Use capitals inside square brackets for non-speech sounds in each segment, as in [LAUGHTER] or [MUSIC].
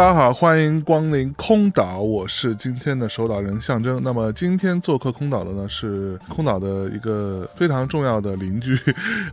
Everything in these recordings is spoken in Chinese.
大家好，欢迎光临空岛，我是今天的守岛人象征。那么今天做客空岛的呢是空岛的一个非常重要的邻居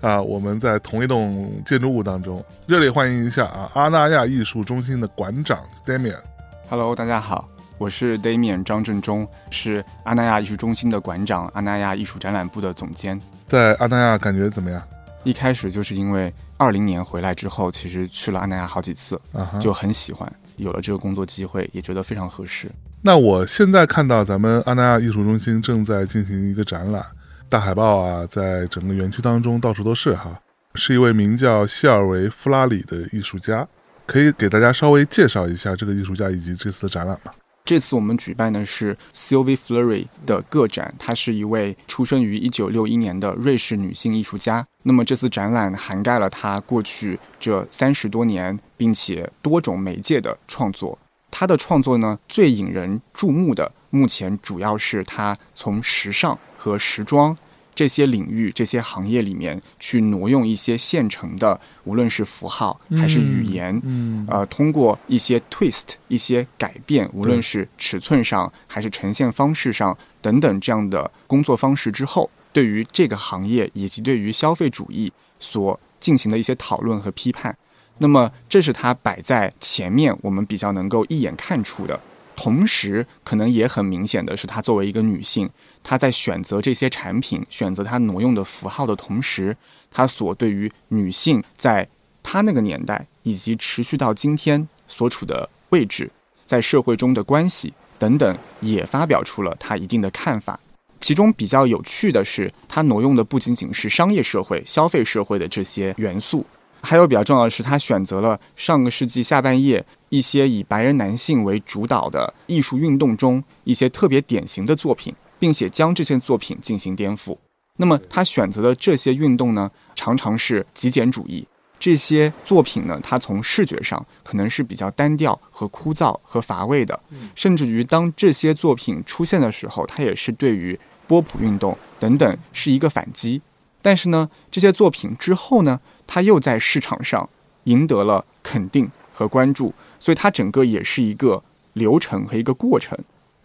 啊，我们在同一栋建筑物当中，热烈欢迎一下啊，阿那亚艺术中心的馆长 Damian。Hello，大家好，我是 Damian 张振中，是阿那亚艺术中心的馆长，阿那亚艺术展览部的总监。在阿那亚感觉怎么样？一开始就是因为二零年回来之后，其实去了阿那亚好几次，就很喜欢。有了这个工作机会，也觉得非常合适。那我现在看到咱们阿那亚艺术中心正在进行一个展览，大海报啊，在整个园区当中到处都是哈。是一位名叫谢尔维·弗拉里的艺术家，可以给大家稍微介绍一下这个艺术家以及这次的展览吗？这次我们举办的是 Sylvie Fleury 的个展，她是一位出生于一九六一年的瑞士女性艺术家。那么这次展览涵盖了她过去这三十多年，并且多种媒介的创作。她的创作呢，最引人注目的，目前主要是她从时尚和时装。这些领域、这些行业里面去挪用一些现成的，无论是符号还是语言，嗯呃，通过一些 twist、一些改变，无论是尺寸上还是呈现方式上等等这样的工作方式之后，对于这个行业以及对于消费主义所进行的一些讨论和批判。那么，这是它摆在前面，我们比较能够一眼看出的。同时，可能也很明显的是，她作为一个女性，他在选择这些产品、选择他挪用的符号的同时，他所对于女性在她那个年代以及持续到今天所处的位置，在社会中的关系等等，也发表出了他一定的看法。其中比较有趣的是，他挪用的不仅仅是商业社会、消费社会的这些元素。还有比较重要的是，他选择了上个世纪下半叶一些以白人男性为主导的艺术运动中一些特别典型的作品，并且将这些作品进行颠覆。那么他选择的这些运动呢，常常是极简主义。这些作品呢，它从视觉上可能是比较单调和枯燥和乏味的，甚至于当这些作品出现的时候，它也是对于波普运动等等是一个反击。但是呢，这些作品之后呢？他又在市场上赢得了肯定和关注，所以他整个也是一个流程和一个过程。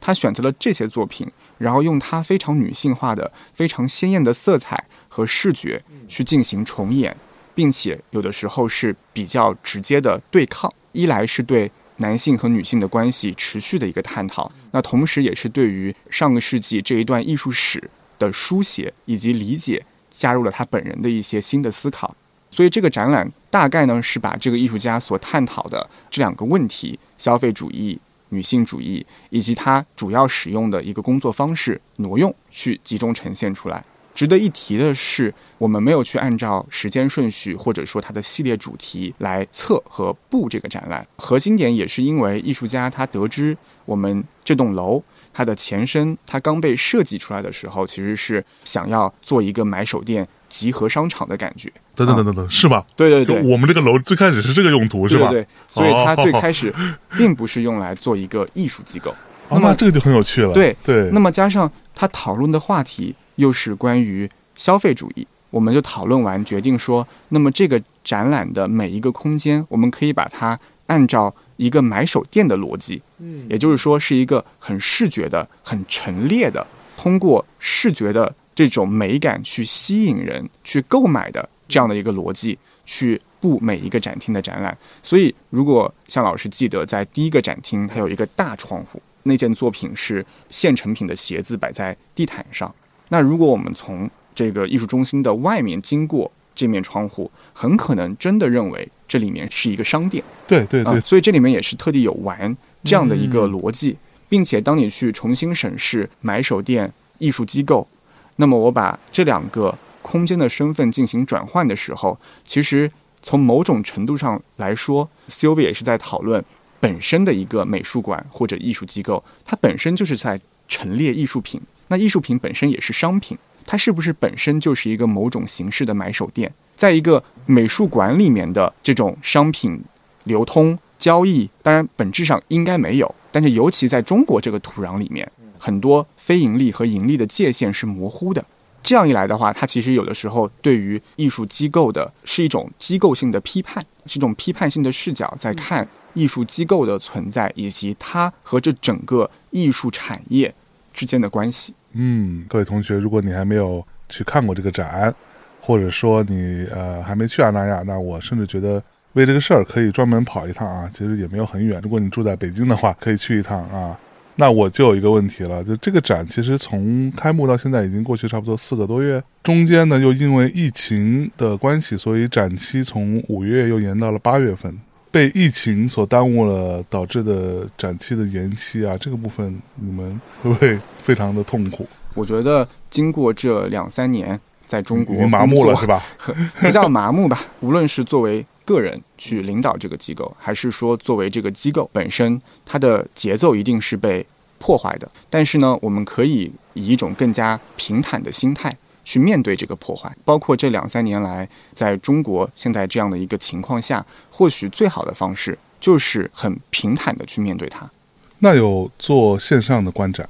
他选择了这些作品，然后用他非常女性化的、非常鲜艳的色彩和视觉去进行重演，并且有的时候是比较直接的对抗。一来是对男性和女性的关系持续的一个探讨，那同时也是对于上个世纪这一段艺术史的书写以及理解加入了他本人的一些新的思考。所以这个展览大概呢是把这个艺术家所探讨的这两个问题：消费主义、女性主义，以及它主要使用的一个工作方式挪用，去集中呈现出来。值得一提的是，我们没有去按照时间顺序或者说它的系列主题来测和布这个展览。核心点也是因为艺术家他得知我们这栋楼。它的前身，它刚被设计出来的时候，其实是想要做一个买手店、集合商场的感觉。等等等等等，是吧？对对对，我们这个楼最开始是这个用途，是吧？对，所以它最开始 [LAUGHS] 并不是用来做一个艺术机构。那么这个就很有趣了。对对。那么加上他讨论的话题又是关于消费主义，我们就讨论完，决定说，那么这个展览的每一个空间，我们可以把它按照。一个买手店的逻辑，嗯，也就是说是一个很视觉的、很陈列的，通过视觉的这种美感去吸引人去购买的这样的一个逻辑去布每一个展厅的展览。所以，如果向老师记得，在第一个展厅，它有一个大窗户，那件作品是现成品的鞋子摆在地毯上。那如果我们从这个艺术中心的外面经过，这面窗户很可能真的认为这里面是一个商店，对对对，所以这里面也是特地有玩这样的一个逻辑，并且当你去重新审视买手店、艺术机构，那么我把这两个空间的身份进行转换的时候，其实从某种程度上来说，COV 也是在讨论本身的一个美术馆或者艺术机构，它本身就是在陈列艺术品。那艺术品本身也是商品，它是不是本身就是一个某种形式的买手店？在一个美术馆里面的这种商品流通交易，当然本质上应该没有，但是尤其在中国这个土壤里面，很多非盈利和盈利的界限是模糊的。这样一来的话，它其实有的时候对于艺术机构的是一种机构性的批判，是一种批判性的视角在看艺术机构的存在以及它和这整个艺术产业之间的关系。嗯，各位同学，如果你还没有去看过这个展，或者说你呃还没去阿那亚，那我甚至觉得为这个事儿可以专门跑一趟啊。其实也没有很远，如果你住在北京的话，可以去一趟啊。那我就有一个问题了，就这个展其实从开幕到现在已经过去差不多四个多月，中间呢又因为疫情的关系，所以展期从五月又延到了八月份，被疫情所耽误了，导致的展期的延期啊，这个部分你们会不会非常的痛苦？我觉得经过这两三年在中国麻木了是吧？[LAUGHS] 不叫麻木吧，无论是作为。个人去领导这个机构，还是说作为这个机构本身，它的节奏一定是被破坏的。但是呢，我们可以以一种更加平坦的心态去面对这个破坏。包括这两三年来，在中国现在这样的一个情况下，或许最好的方式就是很平坦的去面对它。那有做线上的观展，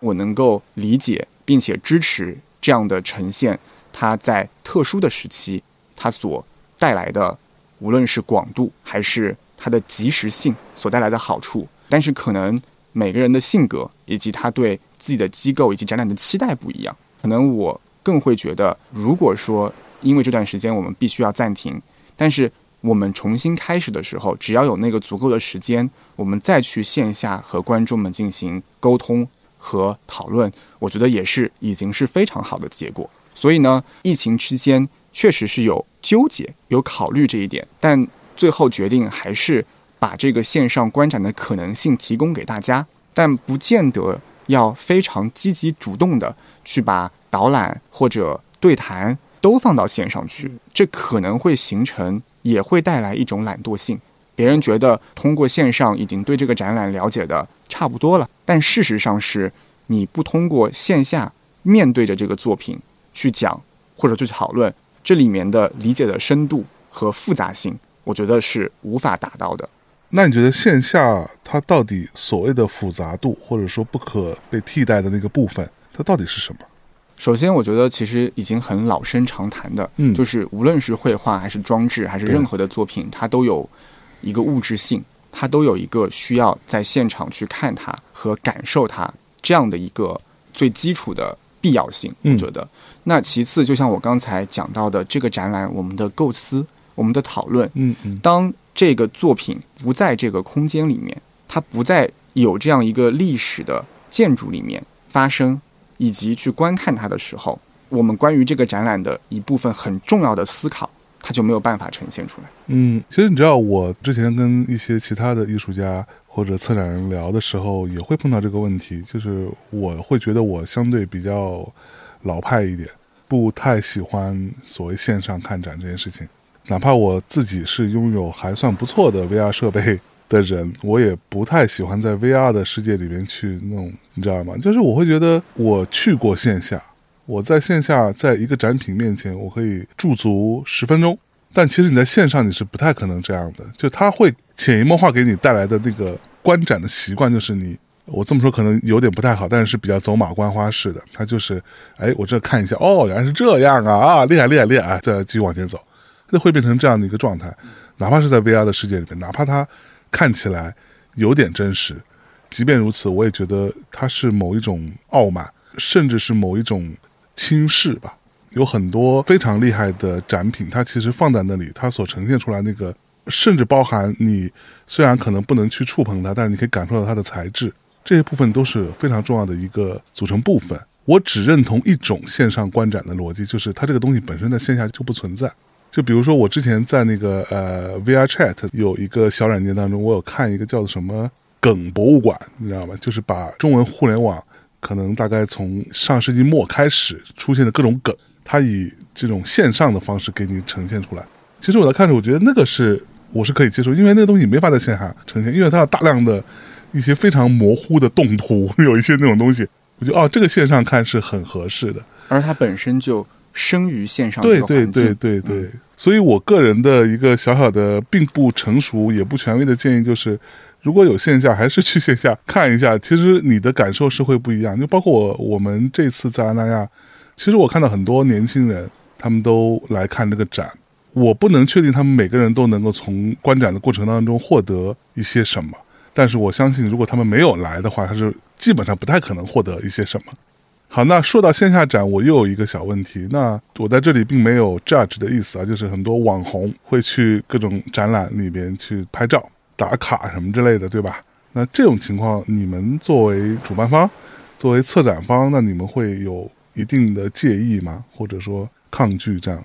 我能够理解并且支持这样的呈现，它在特殊的时期它所带来的。无论是广度还是它的及时性所带来的好处，但是可能每个人的性格以及他对自己的机构以及展览的期待不一样。可能我更会觉得，如果说因为这段时间我们必须要暂停，但是我们重新开始的时候，只要有那个足够的时间，我们再去线下和观众们进行沟通和讨论，我觉得也是已经是非常好的结果。所以呢，疫情期间。确实是有纠结，有考虑这一点，但最后决定还是把这个线上观展的可能性提供给大家，但不见得要非常积极主动的去把导览或者对谈都放到线上去，这可能会形成，也会带来一种懒惰性。别人觉得通过线上已经对这个展览了解的差不多了，但事实上是你不通过线下面对着这个作品去讲或者去讨论。这里面的理解的深度和复杂性，我觉得是无法达到的。那你觉得线下它到底所谓的复杂度，或者说不可被替代的那个部分，它到底是什么？首先，我觉得其实已经很老生常谈的，嗯，就是无论是绘画还是装置，还是任何的作品，它都有一个物质性，它都有一个需要在现场去看它和感受它这样的一个最基础的。必要性，我觉得。那其次，就像我刚才讲到的，这个展览，我们的构思，我们的讨论，嗯嗯，当这个作品不在这个空间里面，它不再有这样一个历史的建筑里面发生，以及去观看它的时候，我们关于这个展览的一部分很重要的思考，它就没有办法呈现出来。嗯，其实你知道，我之前跟一些其他的艺术家。或者策展人聊的时候也会碰到这个问题，就是我会觉得我相对比较老派一点，不太喜欢所谓线上看展这件事情。哪怕我自己是拥有还算不错的 VR 设备的人，我也不太喜欢在 VR 的世界里面去弄，你知道吗？就是我会觉得我去过线下，我在线下在一个展品面前，我可以驻足十分钟。但其实你在线上你是不太可能这样的，就他会潜移默化给你带来的那个观展的习惯，就是你我这么说可能有点不太好，但是是比较走马观花式的。他就是，哎，我这看一下，哦，原来是这样啊，啊，厉害厉害厉害，再继续往前走，那会变成这样的一个状态。哪怕是在 VR 的世界里面，哪怕它看起来有点真实，即便如此，我也觉得它是某一种傲慢，甚至是某一种轻视吧。有很多非常厉害的展品，它其实放在那里，它所呈现出来那个，甚至包含你虽然可能不能去触碰它，但是你可以感受到它的材质，这些部分都是非常重要的一个组成部分。我只认同一种线上观展的逻辑，就是它这个东西本身在线下就不存在。就比如说我之前在那个呃 VR Chat 有一个小软件当中，我有看一个叫做什么梗博物馆，你知道吗？就是把中文互联网可能大概从上世纪末开始出现的各种梗，它以这种线上的方式给你呈现出来。其实我在看着，我觉得那个是我是可以接受，因为那个东西没法在线下呈现，因为它有大量的一些非常模糊的动图，有一些那种东西，我觉得哦，这个线上看是很合适的。而它本身就生于线上这对对对对对，所以我个人的一个小小的并不成熟也不权威的建议就是，如果有线下，还是去线下看一下，其实你的感受是会不一样。就包括我我们这次在阿那亚，其实我看到很多年轻人，他们都来看这个展。我不能确定他们每个人都能够从观展的过程当中获得一些什么，但是我相信，如果他们没有来的话，他是基本上不太可能获得一些什么。好，那说到线下展，我又有一个小问题。那我在这里并没有 judge 的意思啊，就是很多网红会去各种展览里边去拍照、打卡什么之类的，对吧？那这种情况，你们作为主办方、作为策展方，那你们会有一定的介意吗？或者说抗拒这样？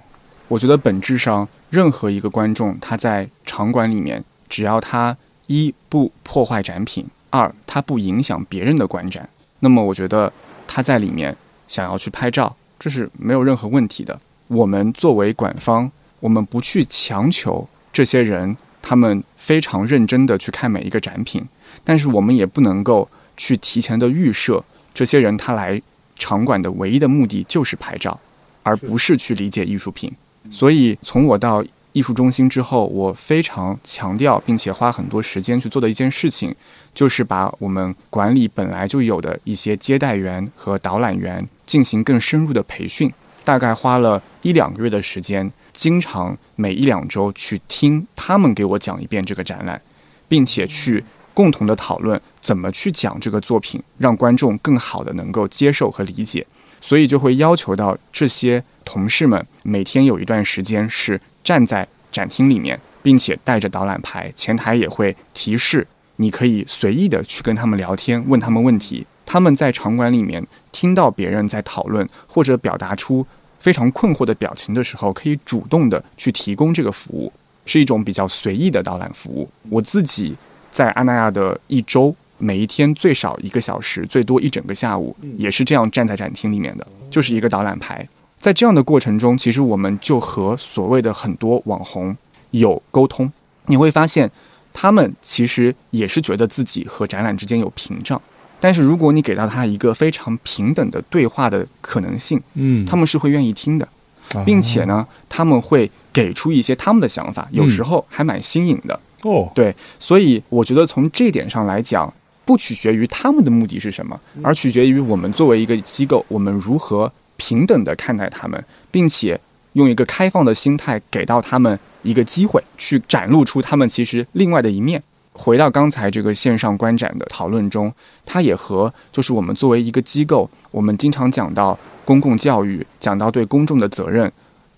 我觉得本质上，任何一个观众他在场馆里面，只要他一不破坏展品，二他不影响别人的观展，那么我觉得他在里面想要去拍照，这是没有任何问题的。我们作为馆方，我们不去强求这些人他们非常认真的去看每一个展品，但是我们也不能够去提前的预设这些人他来场馆的唯一的目的就是拍照，而不是去理解艺术品。所以从我到艺术中心之后，我非常强调并且花很多时间去做的一件事情，就是把我们馆里本来就有的一些接待员和导览员进行更深入的培训，大概花了一两个月的时间，经常每一两周去听他们给我讲一遍这个展览，并且去共同的讨论怎么去讲这个作品，让观众更好的能够接受和理解。所以就会要求到这些同事们每天有一段时间是站在展厅里面，并且带着导览牌，前台也会提示，你可以随意的去跟他们聊天，问他们问题。他们在场馆里面听到别人在讨论或者表达出非常困惑的表情的时候，可以主动的去提供这个服务，是一种比较随意的导览服务。我自己在阿那亚的一周。每一天最少一个小时，最多一整个下午，也是这样站在展厅里面的，就是一个导览牌。在这样的过程中，其实我们就和所谓的很多网红有沟通。你会发现，他们其实也是觉得自己和展览之间有屏障。但是如果你给到他一个非常平等的对话的可能性，嗯，他们是会愿意听的，啊并且呢，他们会给出一些他们的想法，有时候还蛮新颖的。哦，对，所以我觉得从这点上来讲，不取决于他们的目的是什么，而取决于我们作为一个机构，我们如何平等的看待他们，并且用一个开放的心态给到他们一个机会，去展露出他们其实另外的一面。回到刚才这个线上观展的讨论中，它也和就是我们作为一个机构，我们经常讲到公共教育，讲到对公众的责任，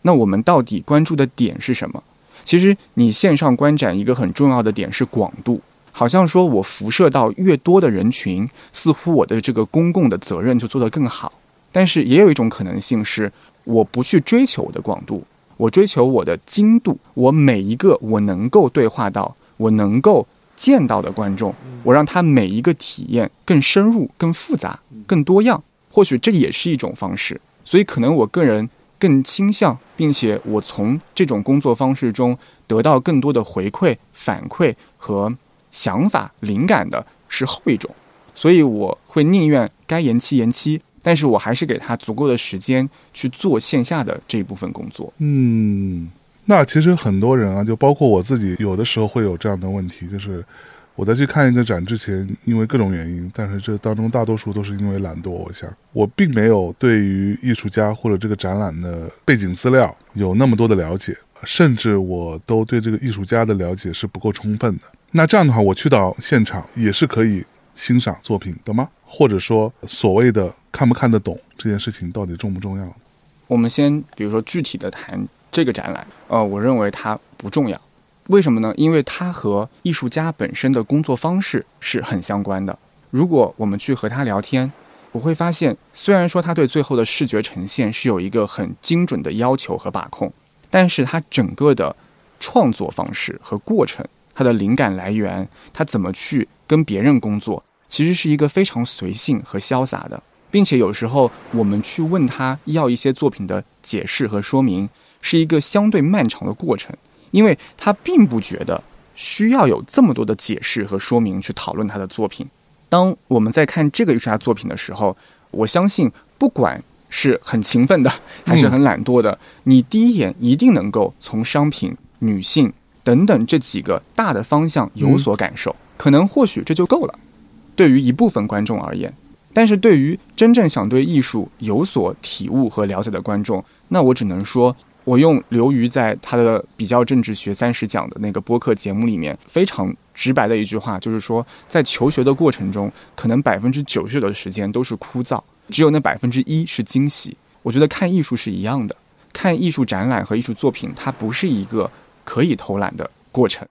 那我们到底关注的点是什么？其实你线上观展一个很重要的点是广度，好像说我辐射到越多的人群，似乎我的这个公共的责任就做得更好。但是也有一种可能性是，我不去追求我的广度，我追求我的精度，我每一个我能够对话到，我能够见到的观众，我让他每一个体验更深入、更复杂、更多样。或许这也是一种方式。所以可能我个人更倾向，并且我从这种工作方式中得到更多的回馈、反馈和想法、灵感的是后一种。所以我会宁愿该延期延期，但是我还是给他足够的时间去做线下的这一部分工作。嗯，那其实很多人啊，就包括我自己，有的时候会有这样的问题，就是我在去看一个展之前，因为各种原因，但是这当中大多数都是因为懒惰。我想，我并没有对于艺术家或者这个展览的背景资料有那么多的了解，甚至我都对这个艺术家的了解是不够充分的。那这样的话，我去到现场也是可以欣赏作品的吗？或者说，所谓的看不看得懂这件事情到底重不重要？我们先比如说具体的谈这个展览，呃，我认为它不重要。为什么呢？因为它和艺术家本身的工作方式是很相关的。如果我们去和他聊天，我会发现，虽然说他对最后的视觉呈现是有一个很精准的要求和把控，但是他整个的创作方式和过程，他的灵感来源，他怎么去跟别人工作，其实是一个非常随性和潇洒的，并且有时候我们去问他要一些作品的解释和说明，是一个相对漫长的过程，因为他并不觉得需要有这么多的解释和说明去讨论他的作品。当我们在看这个艺术家作品的时候，我相信不管是很勤奋的还是很懒惰的，你第一眼一定能够从商品、女性等等这几个大的方向有所感受。可能或许这就够了，对于一部分观众而言。但是对于真正想对艺术有所体悟和了解的观众，那我只能说，我用刘瑜在他的《比较政治学三十讲》的那个播客节目里面非常直白的一句话，就是说，在求学的过程中，可能百分之九十九的时间都是枯燥，只有那百分之一是惊喜。我觉得看艺术是一样的，看艺术展览和艺术作品，它不是一个可以偷懒的过程。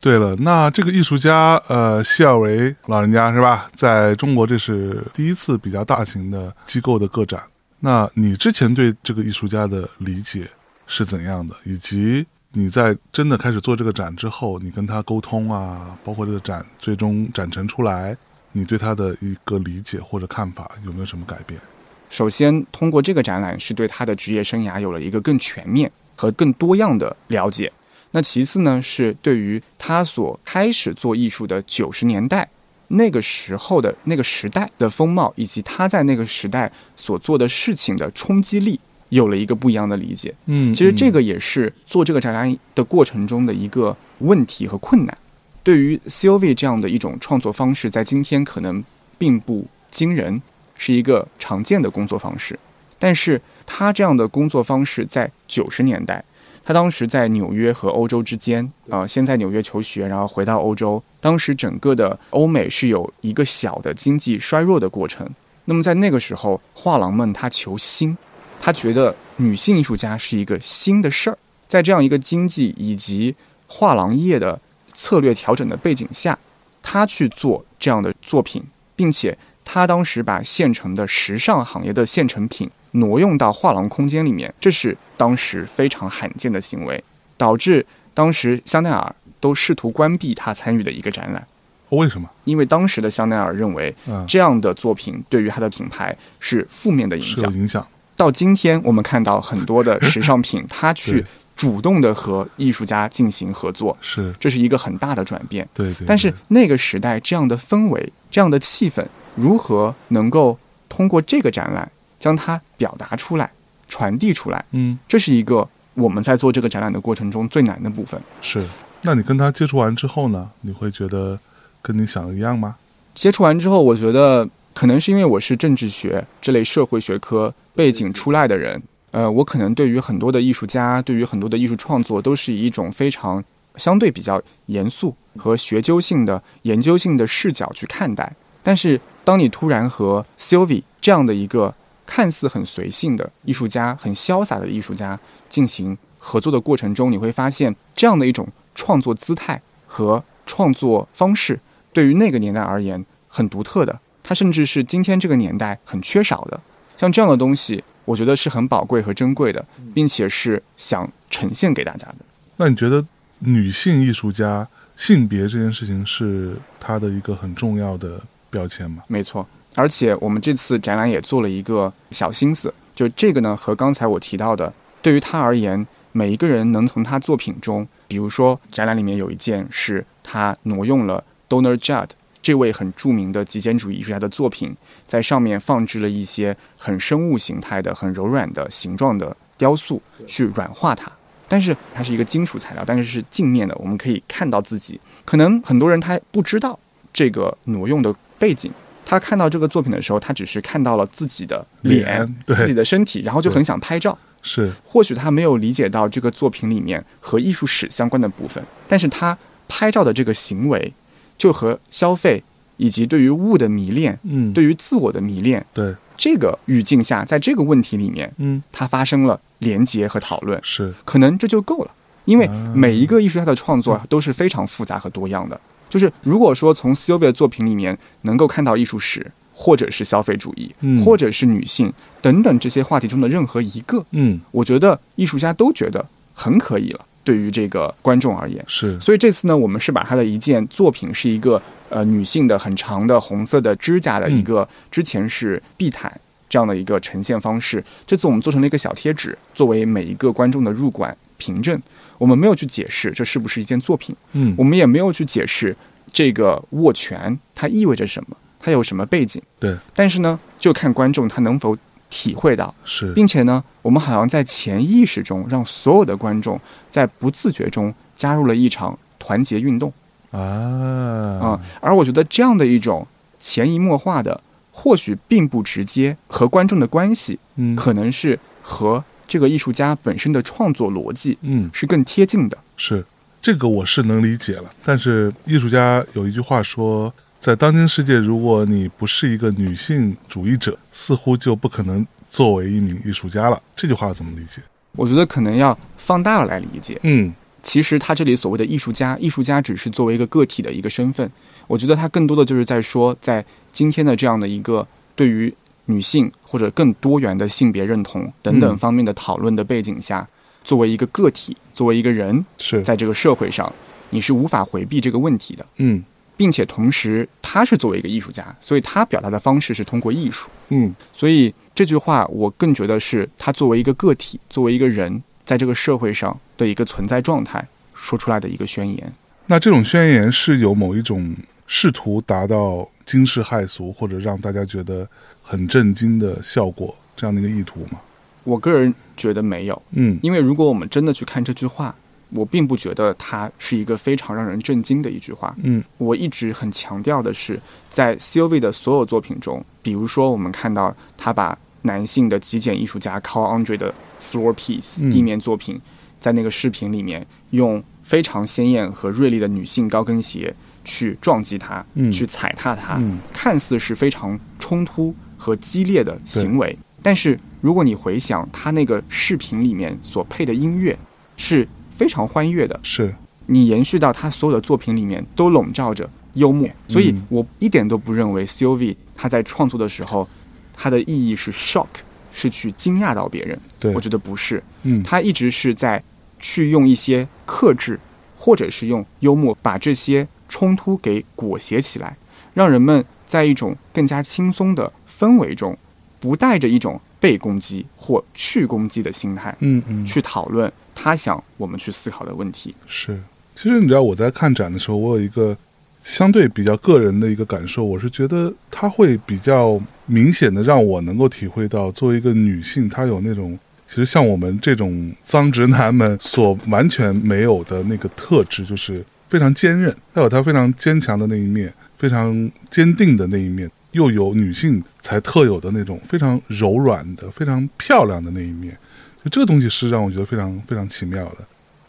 对了，那这个艺术家，呃，希尔维老人家是吧？在中国这是第一次比较大型的机构的个展。那你之前对这个艺术家的理解是怎样的？以及你在真的开始做这个展之后，你跟他沟通啊，包括这个展最终展陈出来，你对他的一个理解或者看法有没有什么改变？首先，通过这个展览，是对他的职业生涯有了一个更全面和更多样的了解。那其次呢，是对于他所开始做艺术的九十年代那个时候的那个时代的风貌，以及他在那个时代所做的事情的冲击力，有了一个不一样的理解。嗯，其实这个也是做这个展览的过程中的一个问题和困难。对于 COV 这样的一种创作方式，在今天可能并不惊人，是一个常见的工作方式。但是他这样的工作方式在九十年代。他当时在纽约和欧洲之间，啊，先在纽约求学，然后回到欧洲。当时整个的欧美是有一个小的经济衰弱的过程。那么在那个时候，画廊们他求新，他觉得女性艺术家是一个新的事儿。在这样一个经济以及画廊业的策略调整的背景下，他去做这样的作品，并且他当时把现成的时尚行业的现成品。挪用到画廊空间里面，这是当时非常罕见的行为，导致当时香奈儿都试图关闭他参与的一个展览。为什么？因为当时的香奈儿认为，这样的作品对于他的品牌是负面的影响。影响。到今天，我们看到很多的时尚品，[LAUGHS] 他去主动的和艺术家进行合作，是这是一个很大的转变。对对。但是那个时代这样的氛围、这样的气氛，如何能够通过这个展览？将它表达出来，传递出来，嗯，这是一个我们在做这个展览的过程中最难的部分。是，那你跟他接触完之后呢？你会觉得跟你想的一样吗？接触完之后，我觉得可能是因为我是政治学这类社会学科背景出来的人，呃，我可能对于很多的艺术家，对于很多的艺术创作，都是以一种非常相对比较严肃和学究性的研究性的视角去看待。但是，当你突然和 Sylvie 这样的一个看似很随性的艺术家，很潇洒的艺术家进行合作的过程中，你会发现这样的一种创作姿态和创作方式，对于那个年代而言很独特的，它甚至是今天这个年代很缺少的。像这样的东西，我觉得是很宝贵和珍贵的，并且是想呈现给大家的。那你觉得女性艺术家性别这件事情是她的一个很重要的标签吗？没错。而且我们这次展览也做了一个小心思，就这个呢，和刚才我提到的，对于她而言，每一个人能从她作品中，比如说展览里面有一件是她挪用了 Donor Judd 这位很著名的极简主义艺术家的作品，在上面放置了一些很生物形态的、很柔软的形状的雕塑，去软化它。但是它是一个金属材料，但是是镜面的，我们可以看到自己。可能很多人他不知道这个挪用的背景。他看到这个作品的时候，他只是看到了自己的脸、自己的身体，然后就很想拍照。是，或许他没有理解到这个作品里面和艺术史相关的部分，但是他拍照的这个行为，就和消费以及对于物的迷恋，嗯，对于自我的迷恋，对。这个语境下，在这个问题里面，嗯，它发生了连接和讨论，是，可能这就够了，因为每一个艺术家的创作都是非常复杂和多样的。就是如果说从 Sylvia 的作品里面能够看到艺术史，或者是消费主义，或者是女性等等这些话题中的任何一个，嗯，我觉得艺术家都觉得很可以了。对于这个观众而言，是。所以这次呢，我们是把他的一件作品是一个呃女性的很长的红色的指甲的一个，之前是地毯这样的一个呈现方式。这次我们做成了一个小贴纸，作为每一个观众的入馆凭证。我们没有去解释这是不是一件作品，嗯我们也没有去解释这个握拳它意味着什么，它有什么背景。对，但是呢，就看观众他能否体会到，是，并且呢，我们好像在潜意识中让所有的观众在不自觉中加入了一场团结运动。啊。啊、而我觉得这样的一种潜移默化的，或许并不直接和观众的关系，嗯。可能是和这个艺术家本身的创作逻辑嗯。是更贴近的。是这个我是能理解了，但是艺术家有一句话说，在当今世界，如果你不是一个女性主义者，似乎就不可能作为一名艺术家了。这句话怎么理解？我觉得可能要放大了来理解。嗯其实他这里所谓的艺术家，艺术家只是作为一个个体的一个身份。我觉得他更多的就是在说，在今天的这样的一个对于女性或者更多元的性别认同等等嗯方面的讨论的背景下，作为一个个体，作为一个人，是在这个社会上，你是无法回避这个问题的，嗯并且同时他是作为一个艺术家，所以他表达的方式是通过艺术。嗯所以这句话，我更觉得是他作为一个个体，作为一个人，在这个社会上的一个存在状态说出来的一个宣言。那这种宣言是有某一种试图达到惊世骇俗或者让大家觉得很震惊的效果这样的一个意图吗？我个人觉得没有，嗯因为如果我们真的去看这句话，我并不觉得它是一个非常让人震惊的一句话。嗯。我一直很强调的是，在 COV 的所有作品中，比如说我们看到他把男性的极简艺术家 Carl Andre 的 Floor Piece 嗯。地面作品，在那个视频里面用非常鲜艳和锐利的女性高跟鞋去撞击它，嗯。去踩踏它，嗯。看似是非常冲突和激烈的行为，但是如果你回想他那个视频里面所配的音乐，是非常欢悦的，是。你延续到他所有的作品里面都笼罩着幽默，所以嗯我一点都不认为 COV 他在创作的时候，他的意义是 shock，是去惊讶到别人。对。我觉得不是，嗯。他一直是在去用一些克制，或者是用幽默把这些冲突给裹挟起来，让人们在一种更加轻松的氛围中，不带着一种被攻击或去攻击的心态嗯嗯。去讨论他想我们去思考的问题。是。其实你知道我在看展的时候，我有一个相对比较个人的一个感受，我是觉得它会比较明显的让我能够体会到，作为一个女性，她有那种其实像我们这种脏直男们所完全没有的那个特质，就是非常坚韧，她有她非常坚强的那一面，非常坚定的那一面，又有女性才特有的那种非常柔软的、非常漂亮的那一面。就这个东西是让我觉得非常非常奇妙的。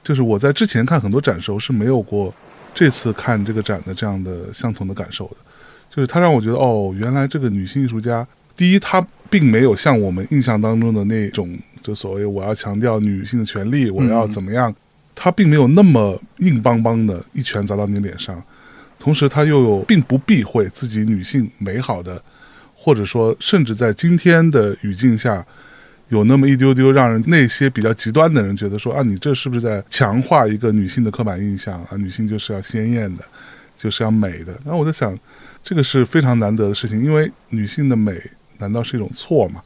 就是我在之前看很多展时候是没有过这次看这个展的这样的相同的感受的，就是它让我觉得哦，原来这个女性艺术家，第一，她并没有像我们印象当中的那种，就所谓我要强调女性的权利，我要怎么样，她并没有那么硬邦邦的一拳砸到你脸上，同时她又有并不避讳自己女性美好的，或者说甚至在今天的语境下。有那么一丢丢让人那些比较极端的人觉得说啊，你这是不是在强化一个女性的刻板印象啊？女性就是要鲜艳的，就是要美的。然后我在想，这个是非常难得的事情，因为女性的美难道是一种错吗？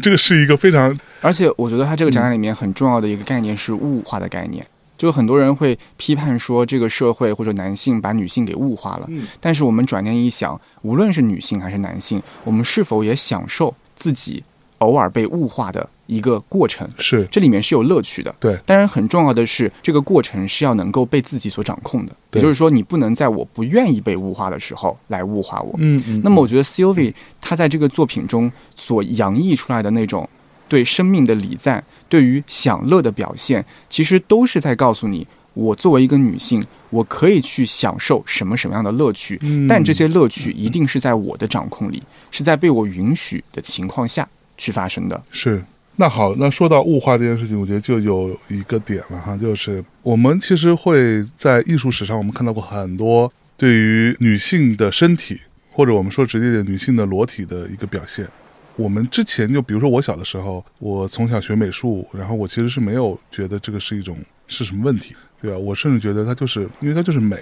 这个是一个非常而且我觉得它这个展览里面很重要的一个概念是物化的概念。就很多人会批判说，这个社会或者男性把女性给物化了。嗯但是我们转念一想，无论是女性还是男性，我们是否也享受自己偶尔被物化的一个过程？是这里面是有乐趣的。对当然很重要的是，这个过程是要能够被自己所掌控的。也就是说，你不能在我不愿意被物化的时候来物化我。嗯嗯。那么我觉得 Sylvie 她在这个作品中所洋溢出来的那种对生命的礼赞，对于享乐的表现，其实都是在告诉你，我作为一个女性，我可以去享受什么什么样的乐趣，嗯但这些乐趣一定是在我的掌控里，是在被我允许的情况下去发生的。是。那好，那说到物化这件事情，我觉得就有一个点了哈，就是我们其实会在艺术史上，我们看到过很多对于女性的身体，或者我们说直接点，女性的裸体的一个表现。我们之前就比如说我小的时候，我从小学美术，然后我其实是没有觉得这个是一种是什么问题，对吧？我甚至觉得它就是因为它就是美，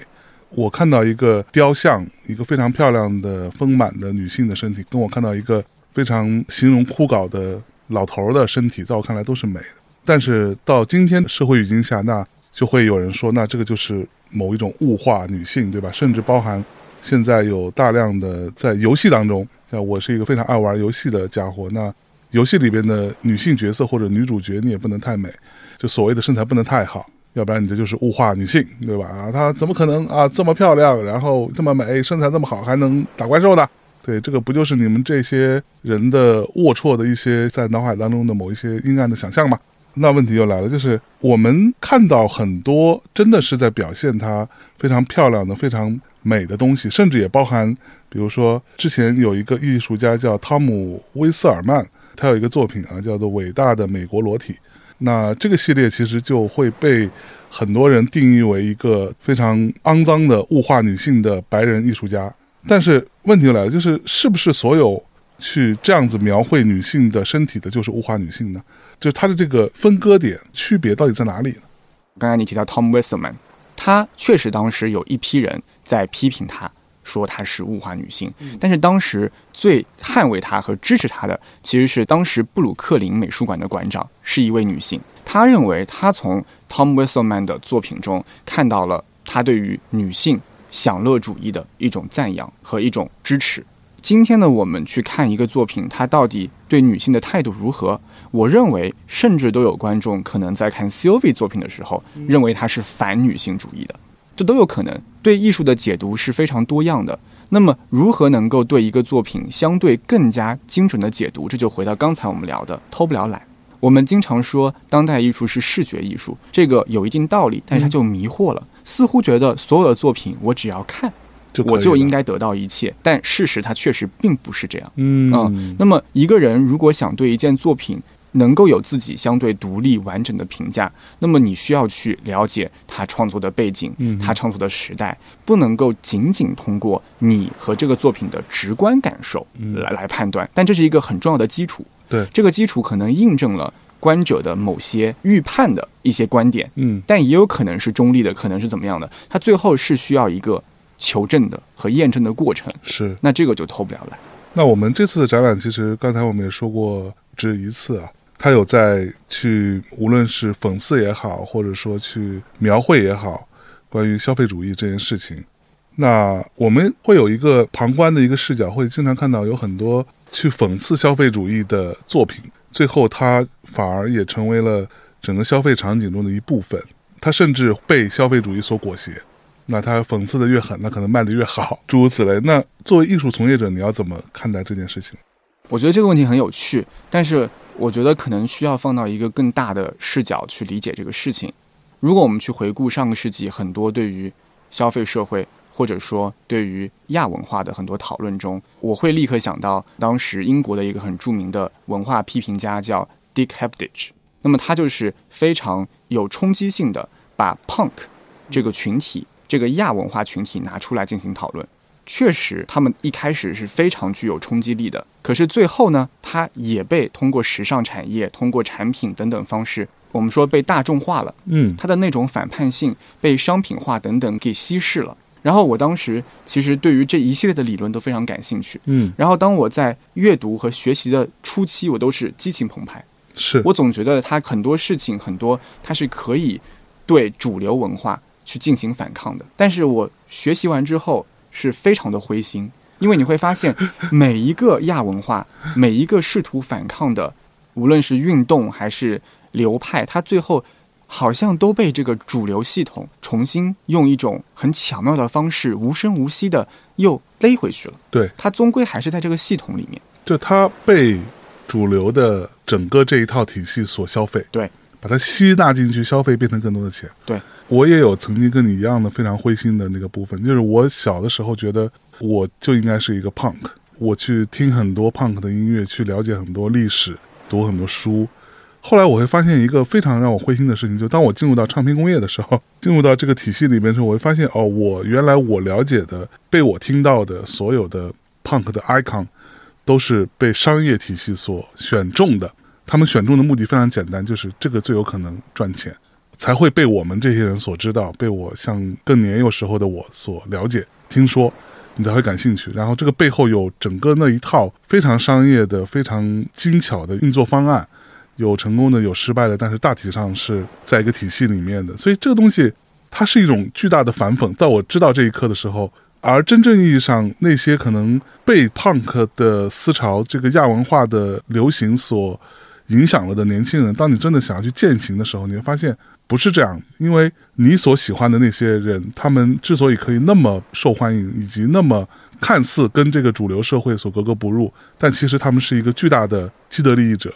我看到一个雕像，一个非常漂亮的丰满的女性的身体，跟我看到一个非常形容枯槁的老头的身体，在我看来都是美的。但是到今天的社会语境下，那就会有人说，那这个就是某一种物化女性，对吧？甚至包含现在有大量的在游戏当中，像我是一个非常爱玩游戏的家伙，那游戏里边的女性角色或者女主角，你也不能太美，就所谓的身材不能太好。要不然你这就是物化女性，对吧？啊，她怎么可能啊这么漂亮，然后这么美，身材这么好，还能打怪兽呢？对，这个不就是你们这些人的龌龊的一些在脑海当中的某一些阴暗的想象吗？那问题又来了，就是我们看到很多真的是在表现她非常漂亮的、非常美的东西，甚至也包含，比如说之前有一个艺术家叫汤姆·威瑟尔曼，他有一个作品啊，叫做《伟大的美国裸体》。那这个系列其实就会被很多人定义为一个非常肮脏的物化女性的白人艺术家。但是问题来了，就是是不是所有去这样子描绘女性的身体的，就是物化女性呢？就是它的这个分割点区别到底在哪里呢？刚才你提到 Tom Westerman，他确实当时有一批人在批评他。说他是物化女性，但是当时最捍卫他和支持他的，其实是当时布鲁克林美术馆的馆长，是一位女性。她认为她从 Tom Westerman 的作品中看到了他对于女性享乐主义的一种赞扬和一种支持。今天呢，我们去看一个作品，它到底对女性的态度如何？我认为，甚至都有观众可能在看 Sylvie 作品的时候，认为它是反女性主义的。这都有可能，对艺术的解读是非常多样的。那么，如何能够对一个作品相对更加精准的解读？这就回到刚才我们聊的偷不了懒。我们经常说当代艺术是视觉艺术，这个有一定道理，但是它就迷惑了，似乎觉得所有的作品我只要看，我就应该得到一切。但事实它确实并不是这样。嗯，那么一个人如果想对一件作品，能够有自己相对独立完整的评价，那么你需要去了解他创作的背景，他创作的时代，不能够仅仅通过你和这个作品的直观感受来来判断。但这是一个很重要的基础。对，这个基础可能印证了观者的某些预判的一些观点。嗯，但也有可能是中立的，可能是怎么样的？它最后是需要一个求证的和验证的过程。是，那这个就偷不了懒。那我们这次的展览，其实刚才我们也说过，只一次啊。他有在去，无论是讽刺也好，或者说去描绘也好，关于消费主义这件事情，那我们会有一个旁观的一个视角，会经常看到有很多去讽刺消费主义的作品，最后它反而也成为了整个消费场景中的一部分，它甚至被消费主义所裹挟。那它讽刺的越狠，那可能卖的越好，诸如此类。那作为艺术从业者，你要怎么看待这件事情？我觉得这个问题很有趣，但是。我觉得可能需要放到一个更大的视角去理解这个事情。如果我们去回顾上个世纪很多对于消费社会或者说对于亚文化的很多讨论中，我会立刻想到当时英国的一个很著名的文化批评家叫 Dick Hebdige。那么他就是非常有冲击性的把 Punk 这个群体、这个亚文化群体拿出来进行讨论。确实，他们一开始是非常具有冲击力的。可是最后呢，它也被通过时尚产业、通过产品等等方式，我们说被大众化了。嗯，它的那种反叛性被商品化等等给稀释了。然后我当时其实对于这一系列的理论都非常感兴趣。嗯，然后当我在阅读和学习的初期，我都是激情澎湃。是我总觉得它很多事情很多，它是可以对主流文化去进行反抗的。但是我学习完之后。是非常的灰心，因为你会发现，[LAUGHS] 每一个亚文化，每一个试图反抗的，无论是运动还是流派，它最后好像都被这个主流系统重新用一种很巧妙的方式，无声无息的又勒回去了。对，它终归还是在这个系统里面，就它被主流的整个这一套体系所消费，对，把它吸纳进去，消费变成更多的钱，对。我也有曾经跟你一样的非常灰心的那个部分，就是我小的时候觉得我就应该是一个 punk，我去听很多 punk 的音乐，去了解很多历史，读很多书。后来我会发现一个非常让我灰心的事情，就当我进入到唱片工业的时候，[LAUGHS] 进入到这个体系里面的时候，我会发现哦，我原来我了解的、被我听到的所有的 punk 的 icon，都是被商业体系所选中的。他们选中的目的非常简单，就是这个最有可能赚钱。才会被我们这些人所知道，被我像更年幼时候的我所了解、听说，你才会感兴趣。然后这个背后有整个那一套非常商业的、非常精巧的运作方案，有成功的，有失败的，但是大体上是在一个体系里面的。所以这个东西它是一种巨大的反讽。在我知道这一刻的时候，而真正意义上那些可能被 punk 的思潮、这个亚文化的流行所影响了的年轻人，当你真的想要去践行的时候，你会发现不是这样。因为你所喜欢的那些人，他们之所以可以那么受欢迎，以及那么看似跟这个主流社会所格格不入，但其实他们是一个巨大的既得利益者。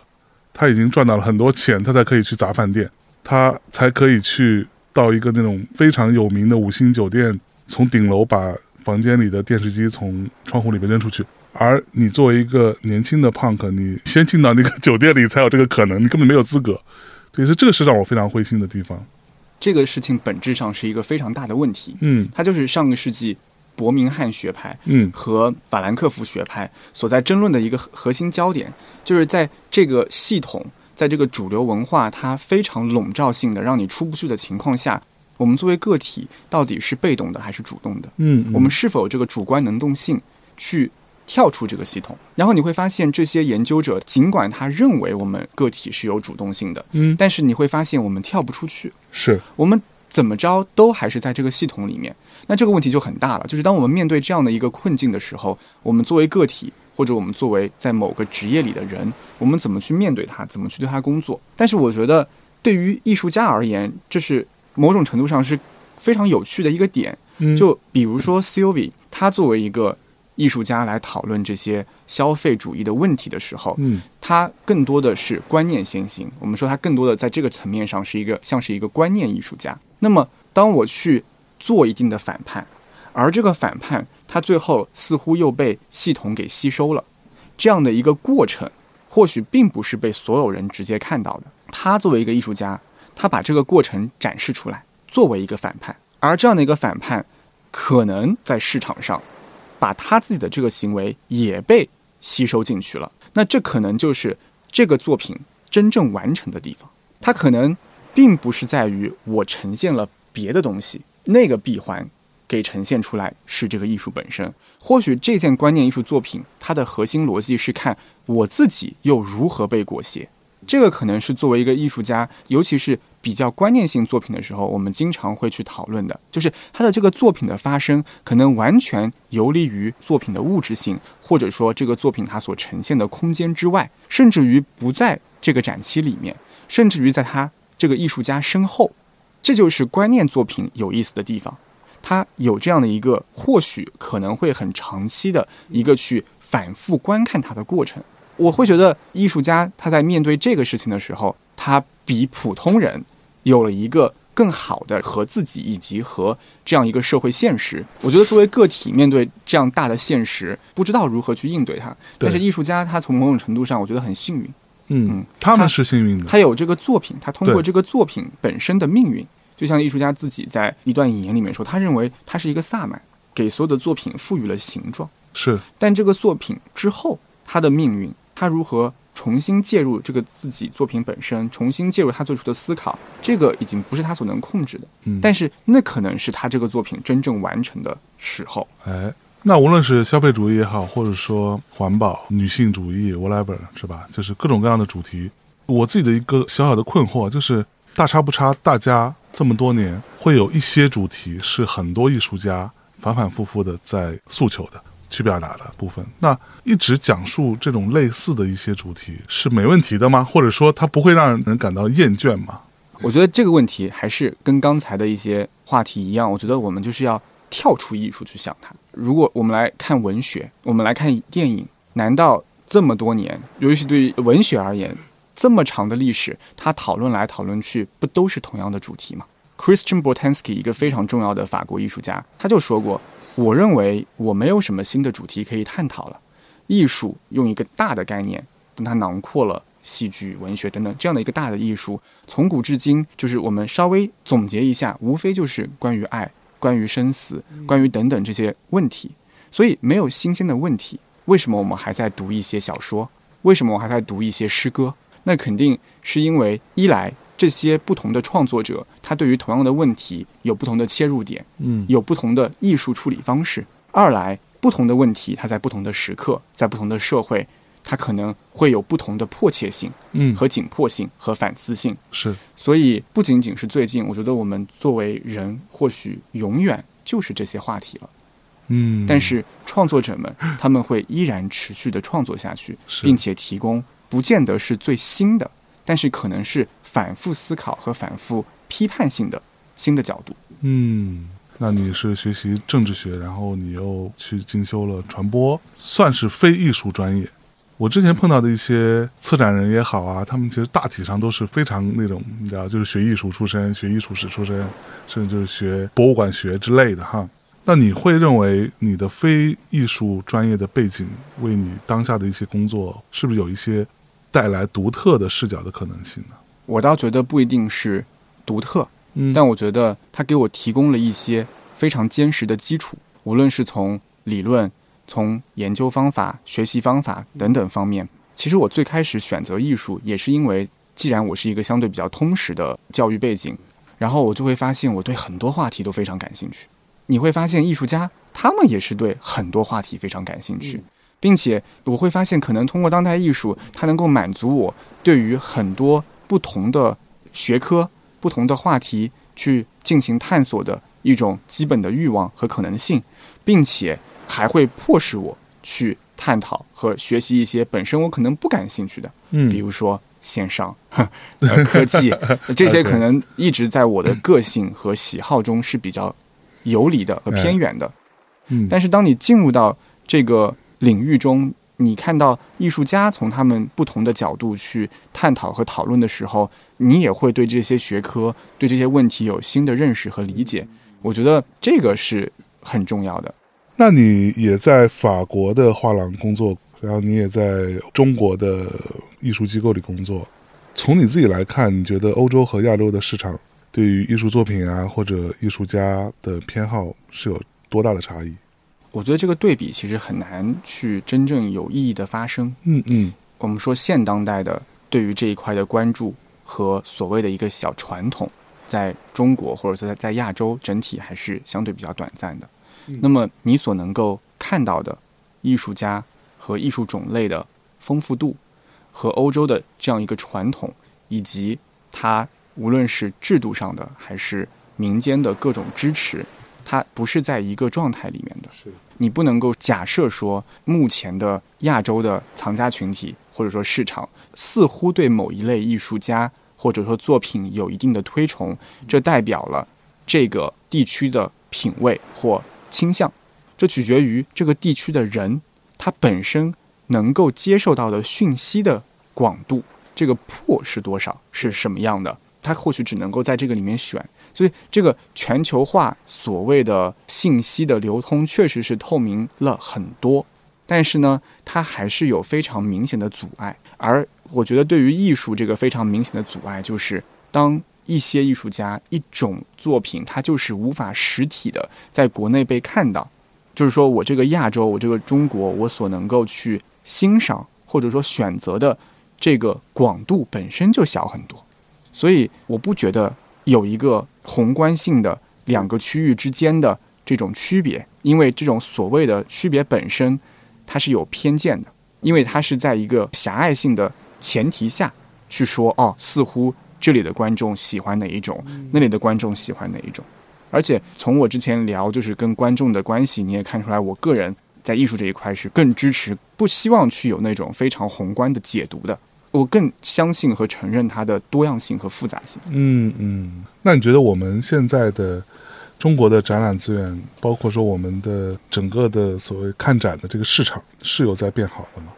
他已经赚到了很多钱，他才可以去砸饭店，他才可以去到一个那种非常有名的五星酒店，从顶楼把房间里的电视机从窗户里面扔出去。而你作为一个年轻的 punk，你先进到那个酒店里才有这个可能，你根本没有资格。所以说，这个是让我非常灰心的地方。这个事情本质上是一个非常大的问题。嗯它就是上个世纪伯明翰学派嗯和法兰克福学派所在争论的一个核核心焦点，就是在这个系统，在这个主流文化它非常笼罩性的让你出不去的情况下，我们作为个体到底是被动的还是主动的？嗯，我们是否有这个主观能动性去跳出这个系统？然后你会发现，这些研究者尽管他认为我们个体是有主动性的，嗯但是你会发现我们跳不出去。是我们怎么着都还是在这个系统里面。那这个问题就很大了，就是当我们面对这样的一个困境的时候，我们作为个体，或者我们作为在某个职业里的人，我们怎么去面对它，怎么去对它工作？但是我觉得，对于艺术家而言，这是某种程度上是非常有趣的一个点。嗯就比如说 Sylvie，他作为一个艺术家来讨论这些消费主义的问题的时候，嗯他更多的是观念先行。我们说他更多的在这个层面上是一个像是一个观念艺术家。那么，当我去做一定的反叛，而这个反叛它最后似乎又被系统给吸收了，这样的一个过程，或许并不是被所有人直接看到的。他作为一个艺术家，他把这个过程展示出来，作为一个反叛，而这样的一个反叛，可能在市场上把他自己的这个行为也被吸收进去了。那这可能就是这个作品真正完成的地方。它可能并不是在于我呈现了别的东西，那个闭环给呈现出来是这个艺术本身。或许这件观念艺术作品，它的核心逻辑是看我自己又如何被裹挟。这个可能是作为一个艺术家，尤其是比较观念性作品的时候，我们经常会去讨论的，就是他的这个作品的发生，可能完全游离于作品的物质性，或者说这个作品它所呈现的空间之外，甚至于不在这个展期里面，甚至于在他这个艺术家身后。这就是观念作品有意思的地方，它有这样的一个或许可能会很长期的一个去反复观看它的过程。我会觉得艺术家他在面对这个事情的时候，他比普通人有了一个更好的和自己以及和这样一个社会现实。我觉得作为个体面对这样大的现实，不知道如何去应对它。但是艺术家他从某种程度上，我觉得很幸运，嗯嗯，他们是幸运的，他有这个作品，他通过这个作品本身的命运，就像艺术家自己在一段引言里面说，他认为他是一个萨满，给所有的作品赋予了形状。是但这个作品之后，他的命运，他如何重新介入这个自己作品本身，重新介入他做出的思考，这个已经不是他所能控制的。嗯，但是那可能是他这个作品真正完成的时候。哎，那无论是消费主义也好，或者说环保、女性主义，whatever，是吧？就是各种各样的主题。我自己的一个小小的困惑就是，大差不差，大家这么多年会有一些主题是很多艺术家反反复复的在诉求的。去表达的部分，那一直讲述这种类似的一些主题是没问题的吗？或者说它不会让人感到厌倦吗？我觉得这个问题还是跟刚才的一些话题一样，我觉得我们就是要跳出艺术去想它。如果我们来看文学，我们来看电影，难道这么多年，尤其是对于文学而言，这么长的历史，他讨论来讨论去，不都是同样的主题吗？Christian Boltanski 一个非常重要的法国艺术家，他就说过：“我认为我没有什么新的主题可以探讨了。艺术用一个大的概念，等它囊括了戏剧、文学等等这样的一个大的艺术，从古至今，就是我们稍微总结一下，无非就是关于爱、关于生死、关于等等这些问题。所以没有新鲜的问题。为什么我们还在读一些小说？为什么我还在读一些诗歌？那肯定是因为一来这些不同的创作者，他对于同样的问题有不同的切入点，嗯有不同的艺术处理方式。二来，不同的问题，它在不同的时刻，在不同的社会，它可能会有不同的迫切性嗯，和紧迫性和反思性。是所以，不仅仅是最近，我觉得我们作为人，或许永远就是这些话题了。嗯，但是创作者们他们会依然持续的创作下去，并且提供不见得是最新的，但是可能是反复思考和反复批判性的新的角度。嗯，那你是学习政治学，然后你又去进修了传播，算是非艺术专业。我之前碰到的一些策展人也好啊，他们其实大体上都是非常那种，你知道，就是学艺术出身、学艺术史出身，甚至就是学博物馆学之类的哈。那你会认为你的非艺术专业的背景，为你当下的一些工作，是不是有一些带来独特的视角的可能性呢？我倒觉得不一定是独特，嗯但我觉得它给我提供了一些非常坚实的基础，无论是从理论、从研究方法、学习方法等等方面。其实我最开始选择艺术，也是因为既然我是一个相对比较通识的教育背景，然后我就会发现我对很多话题都非常感兴趣。你会发现艺术家他们也是对很多话题非常感兴趣，并且我会发现可能通过当代艺术，它能够满足我对于很多不同的学科、不同的话题去进行探索的一种基本的欲望和可能性，并且还会迫使我去探讨和学习一些本身我可能不感兴趣的，嗯。比如说线上、[LAUGHS] 呃科技 [LAUGHS] 这些，可能一直在我的个性和喜好中是比较游离的和偏远的。嗯，但是当你进入到这个领域中，你看到艺术家从他们不同的角度去探讨和讨论的时候，你也会对这些学科、对这些问题有新的认识和理解。我觉得这个是很重要的。那你也在法国的画廊工作，然后你也在中国的艺术机构里工作。从你自己来看，你觉得欧洲和亚洲的市场对于艺术作品啊或者艺术家的偏好是有多大的差异？我觉得这个对比其实很难去真正有意义的发生。嗯嗯我们说现当代的对于这一块的关注和所谓的一个小传统，在中国或者说在在亚洲整体还是相对比较短暂的。嗯那么你所能够看到的艺术家和艺术种类的丰富度，和欧洲的这样一个传统，以及它无论是制度上的还是民间的各种支持，它不是在一个状态里面的。你不能够假设说，目前的亚洲的藏家群体或者说市场似乎对某一类艺术家或者说作品有一定的推崇，这代表了这个地区的品味或倾向。这取决于这个地区的人他本身能够接受到的讯息的广度，这个破是多少，是什么样的，他或许只能够在这个里面选。所以，这个全球化所谓的信息的流通，确实是透明了很多，但是呢，它还是有非常明显的阻碍。而我觉得，对于艺术这个非常明显的阻碍，就是当一些艺术家、一种作品，它就是无法实体的在国内被看到，就是说我这个亚洲，我这个中国，我所能够去欣赏或者说选择的这个广度本身就小很多，所以我不觉得有一个宏观性的两个区域之间的这种区别，因为这种所谓的区别本身它是有偏见的，因为它是在一个狭隘性的前提下去说，哦，似乎这里的观众喜欢哪一种，那里的观众喜欢哪一种。而且从我之前聊就是跟观众的关系，你也看出来，我个人在艺术这一块是更支持，不希望去有那种非常宏观的解读的。我更相信和承认它的多样性和复杂性。嗯嗯。那你觉得我们现在的中国的展览资源，包括说我们的整个的所谓看展的这个市场，是有在变好的吗？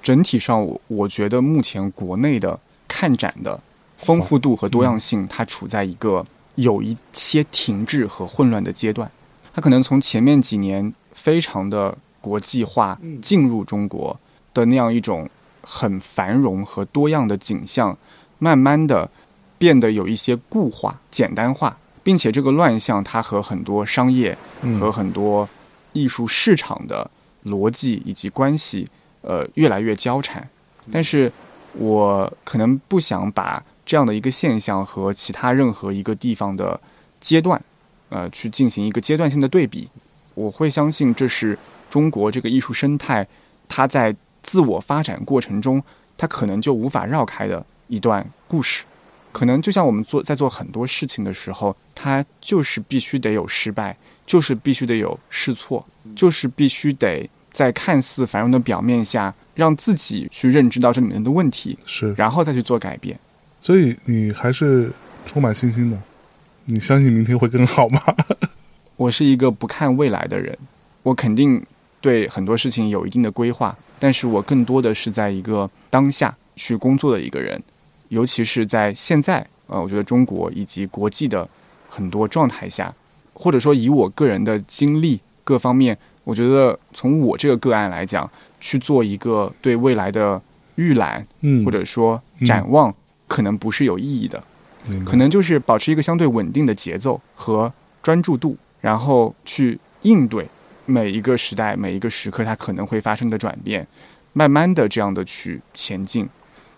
整体上我，我觉得目前国内的看展的丰富度和多样性，它处在一个有一些停滞和混乱的阶段。它可能从前面几年非常的国际化进入中国的那样一种很繁荣和多样的景象，慢慢的变得有一些固化、简单化，并且这个乱象它和很多商业嗯和很多艺术市场的逻辑以及关系，呃，越来越交缠。但是我可能不想把这这样的一个现象和其他任何一个地方的阶段，呃，去进行一个阶段性的对比。我会相信这是中国这个艺术生态，它在自我发展过程中，他可能就无法绕开的一段故事。可能就像我们做在做很多事情的时候，他就是必须得有失败，就是必须得有试错，就是必须得在看似繁荣的表面下，让自己去认知到这里面的问题，是，然后再去做改变。所以你还是充满信心的，你相信明天会更好吗？[LAUGHS] 我是一个不看未来的人，我肯定对很多事情有一定的规划，但是我更多的是在一个当下去工作的一个人。尤其是在现在，呃，我觉得中国以及国际的很多状态下，或者说以我个人的经历各方面，我觉得从我这个个案来讲，去做一个对未来的预览，嗯，或者说展望，可能不是有意义的，可能就是保持一个相对稳定的节奏和专注度，然后去应对每一个时代、每一个时刻它可能会发生的转变，慢慢的这样的去前进。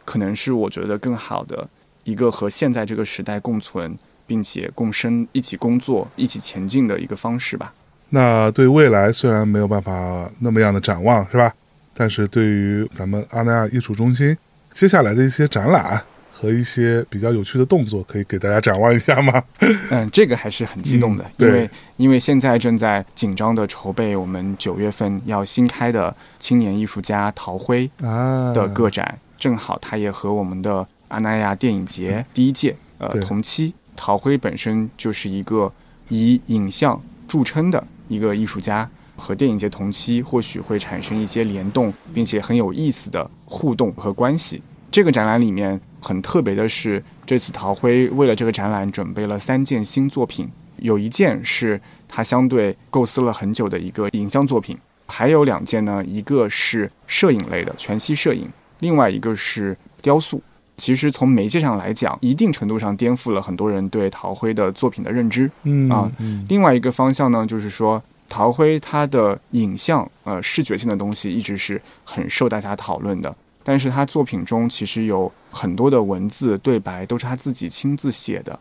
可能是我觉得更好的一个和现在这个时代共存，并且共生、一起工作、一起前进的一个方式吧。那对未来虽然没有办法那么样的展望，是吧？但是对于咱们阿那亚艺术中心接下来的一些展览和一些比较有趣的动作，可以给大家展望一下吗？[LAUGHS] 嗯，这个还是很激动的，因为因为现在正在紧张的筹备我们九月份要新开的青年艺术家陶辉啊的个展。正好，他也和我们的阿那亚电影节第一届呃同期。陶辉本身就是一个以影像著称的一个艺术家，和电影节同期，或许会产生一些联动，并且很有意思的互动和关系。这个展览里面很特别的是，这次陶辉为了这个展览准备了三件新作品，有一件是他相对构思了很久的一个影像作品，还有两件呢，一个是摄影类的全息摄影。另外一个是雕塑，其实从媒介上来讲，一定程度上颠覆了很多人对陶辉的作品的认知。嗯啊，另外一个方向呢，就是说陶辉他的影像呃视觉性的东西一直是很受大家讨论的，但是他作品中其实有很多的文字对白都是他自己亲自写的，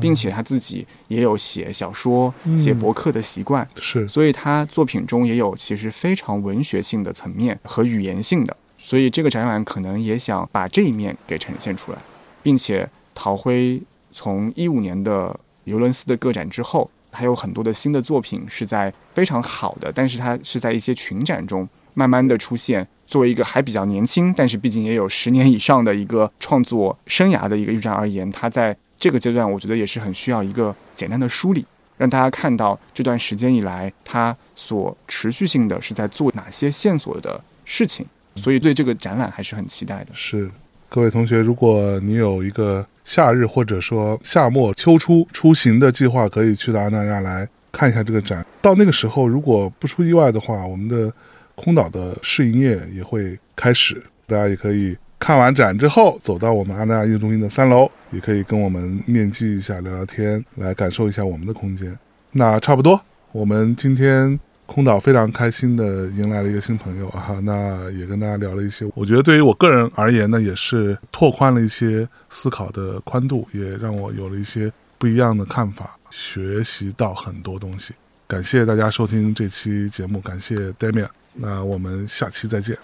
并且他自己也有写小说、写博客的习惯，是，所以他作品中也有其实非常文学性的层面和语言性的。所以这个展览可能也想把这一面给呈现出来，并且陶辉从一五年的尤伦斯的个展之后，还有很多的新的作品是在非常好的，但是他是在一些群展中慢慢的出现。作为一个还比较年轻，但是毕竟也有十年以上的一个创作生涯的一个预展而言，他在这个阶段，我觉得也是很需要一个简单的梳理，让大家看到这段时间以来他所持续性的是在做哪些线索的事情。所以对这个展览还是很期待的。是，各位同学，如果你有一个夏日或者说夏末秋初出行的计划，可以去到阿那亚来看一下这个展。到那个时候，如果不出意外的话，我们的空岛的试营业也会开始。大家也可以看完展之后，走到我们阿那亚艺术中心的三楼，也可以跟我们面基一下，聊聊天，来感受一下我们的空间。那差不多，我们今天。空岛非常开心的迎来了一个新朋友啊，那也跟大家聊了一些。我觉得对于我个人而言呢，也是拓宽了一些思考的宽度，也让我有了一些不一样的看法，学习到很多东西。感谢大家收听这期节目，感谢 Damian，那我们下期再见，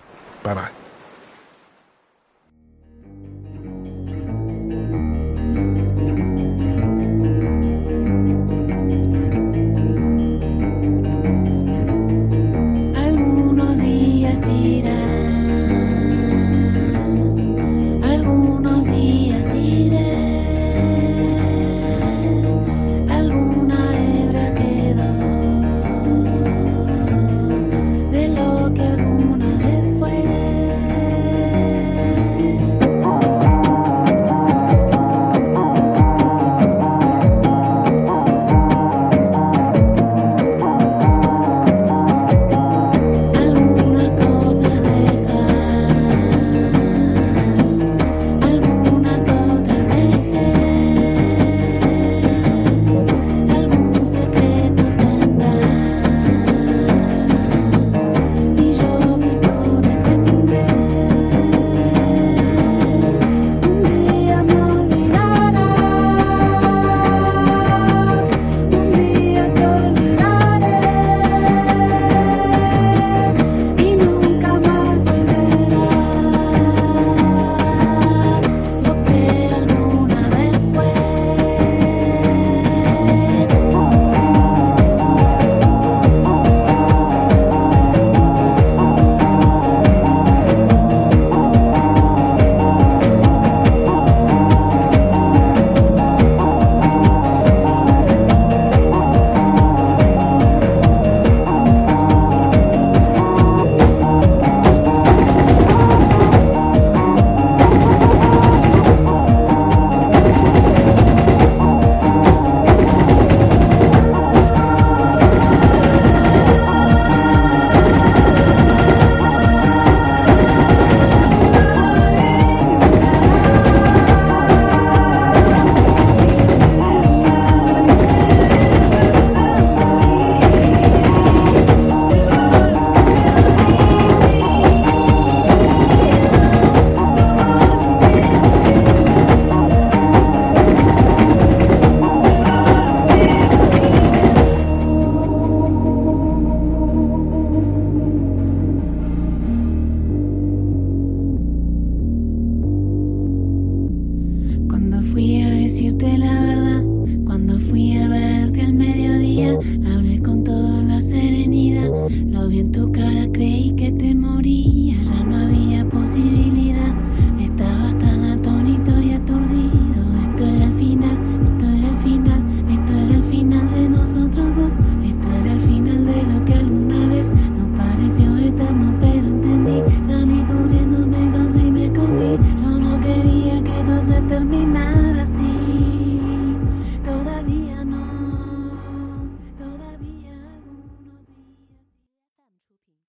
拜拜。